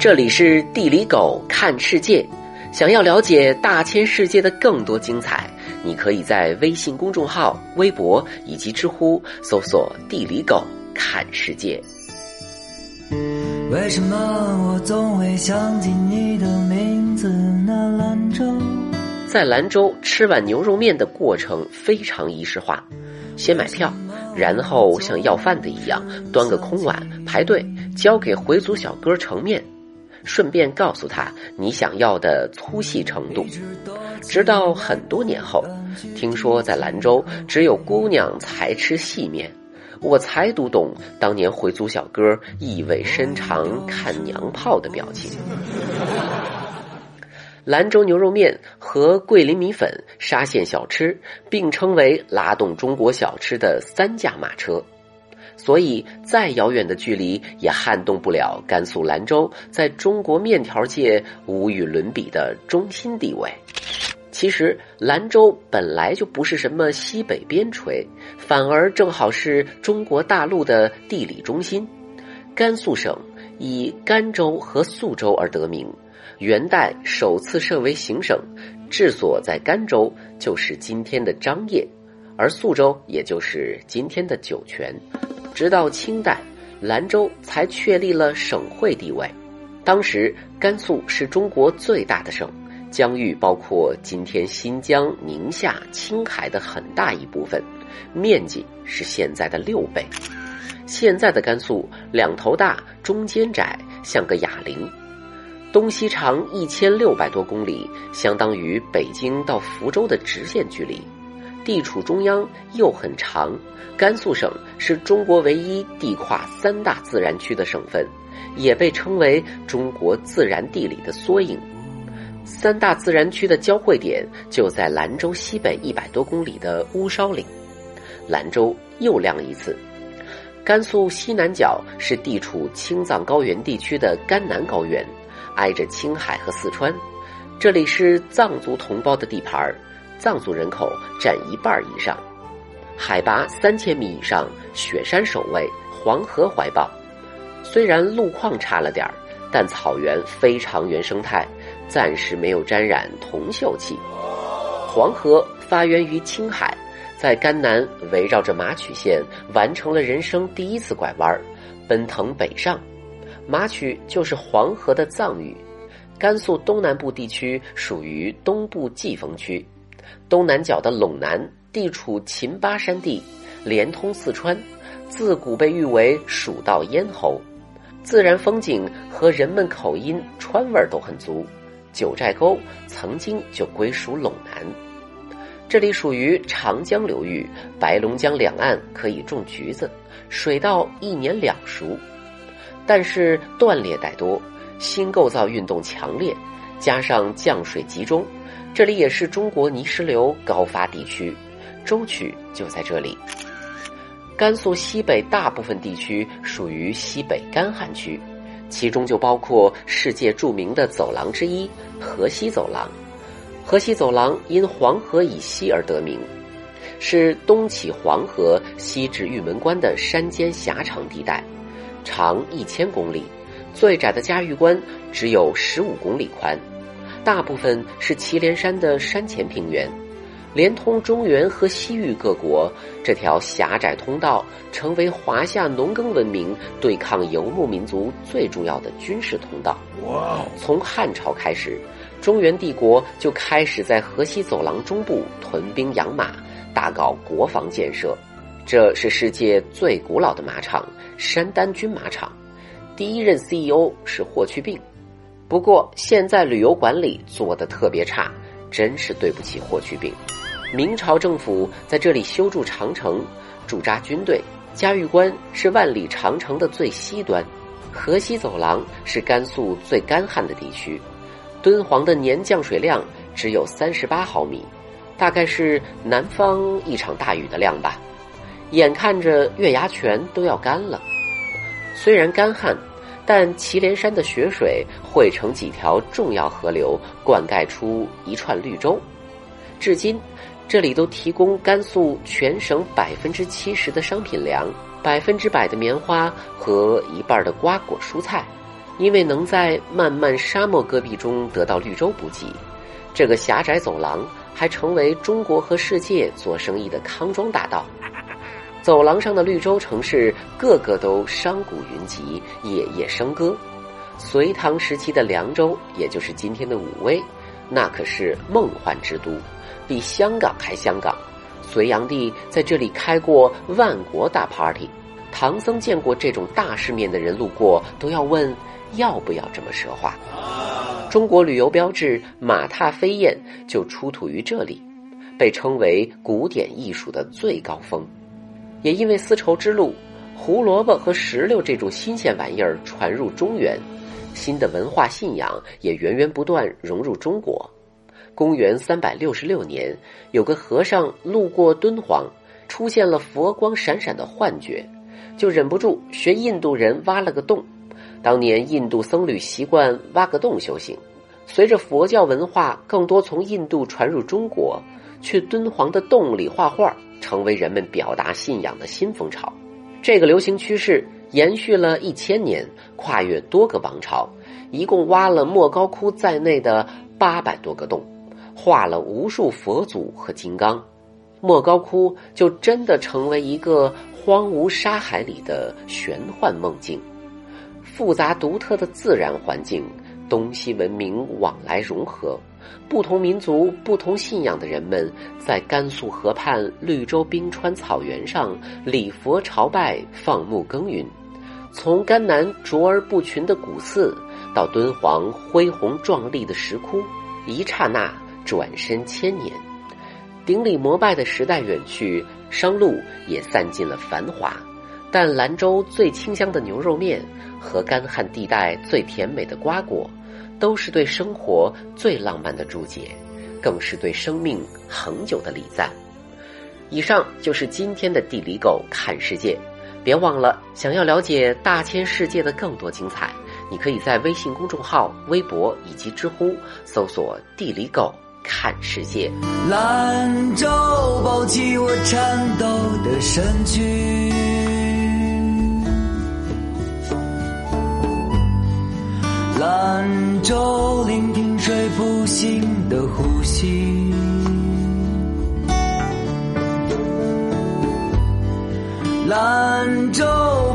这里是地理狗看世界，想要了解大千世界的更多精彩，你可以在微信公众号、微博以及知乎搜索“地理狗看世界”。为什么我总会想起你的名字？那兰州，在兰州吃碗牛肉面的过程非常仪式化，先买票，然后像要饭的一样端个空碗排队，交给回族小哥盛面。顺便告诉他你想要的粗细程度。直到很多年后，听说在兰州只有姑娘才吃细面，我才读懂当年回族小哥意味深长看娘炮的表情。兰州牛肉面和桂林米粉、沙县小吃并称为拉动中国小吃的三驾马车。所以，再遥远的距离也撼动不了甘肃兰州在中国面条界无与伦比的中心地位。其实，兰州本来就不是什么西北边陲，反而正好是中国大陆的地理中心。甘肃省以甘州和肃州而得名，元代首次设为行省，治所在甘州，就是今天的张掖，而肃州也就是今天的酒泉。直到清代，兰州才确立了省会地位。当时，甘肃是中国最大的省，疆域包括今天新疆、宁夏、青海的很大一部分，面积是现在的六倍。现在的甘肃两头大，中间窄，像个哑铃，东西长一千六百多公里，相当于北京到福州的直线距离。地处中央又很长，甘肃省是中国唯一地跨三大自然区的省份，也被称为中国自然地理的缩影。三大自然区的交汇点就在兰州西北一百多公里的乌梢岭。兰州又亮一次。甘肃西南角是地处青藏高原地区的甘南高原，挨着青海和四川，这里是藏族同胞的地盘儿。藏族人口占一半以上，海拔三千米以上，雪山守卫，黄河怀抱。虽然路况差了点儿，但草原非常原生态，暂时没有沾染铜锈气。黄河发源于青海，在甘南围绕着马曲县完成了人生第一次拐弯，奔腾北上。马曲就是黄河的藏语。甘肃东南部地区属于东部季风区。东南角的陇南地处秦巴山地，连通四川，自古被誉为“蜀道咽喉”，自然风景和人们口音川味儿都很足。九寨沟曾经就归属陇南，这里属于长江流域，白龙江两岸可以种橘子，水稻一年两熟，但是断裂带多，新构造运动强烈，加上降水集中。这里也是中国泥石流高发地区，舟曲就在这里。甘肃西北大部分地区属于西北干旱区，其中就包括世界著名的走廊之一——河西走廊。河西走廊因黄河以西而得名，是东起黄河、西至玉门关的山间狭长地带，长一千公里，最窄的嘉峪关只有十五公里宽。大部分是祁连山的山前平原，连通中原和西域各国。这条狭窄通道成为华夏农耕文明对抗游牧民族最重要的军事通道。哇！从汉朝开始，中原帝国就开始在河西走廊中部屯兵养马，大搞国防建设。这是世界最古老的马场——山丹军马场，第一任 CEO 是霍去病。不过现在旅游管理做的特别差，真是对不起霍去病。明朝政府在这里修筑长城，驻扎军队。嘉峪关是万里长城的最西端，河西走廊是甘肃最干旱的地区，敦煌的年降水量只有三十八毫米，大概是南方一场大雨的量吧。眼看着月牙泉都要干了，虽然干旱。但祁连山的雪水汇成几条重要河流，灌溉出一串绿洲。至今，这里都提供甘肃全省百分之七十的商品粮、百分之百的棉花和一半的瓜果蔬菜。因为能在漫漫沙漠戈壁中得到绿洲补给，这个狭窄走廊还成为中国和世界做生意的康庄大道。走廊上的绿洲城市，个个都商贾云集，夜夜笙歌。隋唐时期的凉州，也就是今天的武威，那可是梦幻之都，比香港还香港。隋炀帝在这里开过万国大 party，唐僧见过这种大世面的人路过，都要问要不要这么奢华。中国旅游标志马踏飞燕就出土于这里，被称为古典艺术的最高峰。也因为丝绸之路，胡萝卜和石榴这种新鲜玩意儿传入中原。新的文化信仰也源源不断融入中国。公元三百六十六年，有个和尚路过敦煌，出现了佛光闪闪的幻觉，就忍不住学印度人挖了个洞。当年印度僧侣习惯挖个洞修行，随着佛教文化更多从印度传入中国，去敦煌的洞里画画，成为人们表达信仰的新风潮。这个流行趋势。延续了一千年，跨越多个王朝，一共挖了莫高窟在内的八百多个洞，画了无数佛祖和金刚，莫高窟就真的成为一个荒芜沙海里的玄幻梦境。复杂独特的自然环境，东西文明往来融合，不同民族、不同信仰的人们在甘肃河畔绿洲冰川草原上礼佛朝拜、放牧耕耘。从甘南卓而不群的古寺，到敦煌恢宏壮丽的石窟，一刹那转身千年。顶礼膜拜的时代远去，商路也散尽了繁华。但兰州最清香的牛肉面和干旱地带最甜美的瓜果，都是对生活最浪漫的注解，更是对生命恒久的礼赞。以上就是今天的地理狗看世界。别忘了，想要了解大千世界的更多精彩，你可以在微信公众号、微博以及知乎搜索“地理狗看世界”。兰州抱起我颤抖的身躯，兰州聆听水不醒的呼吸。兰州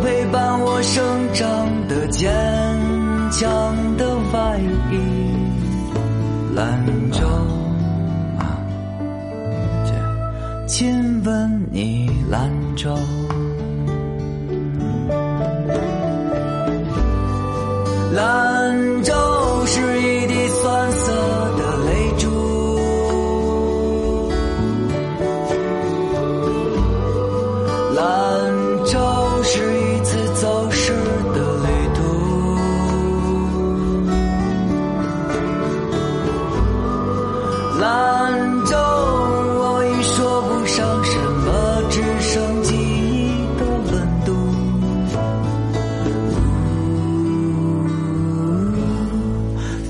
陪伴我生长的坚强的外衣，兰州，亲吻你，兰州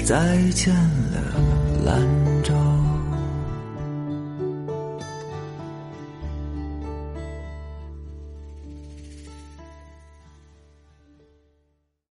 再见了，蓝。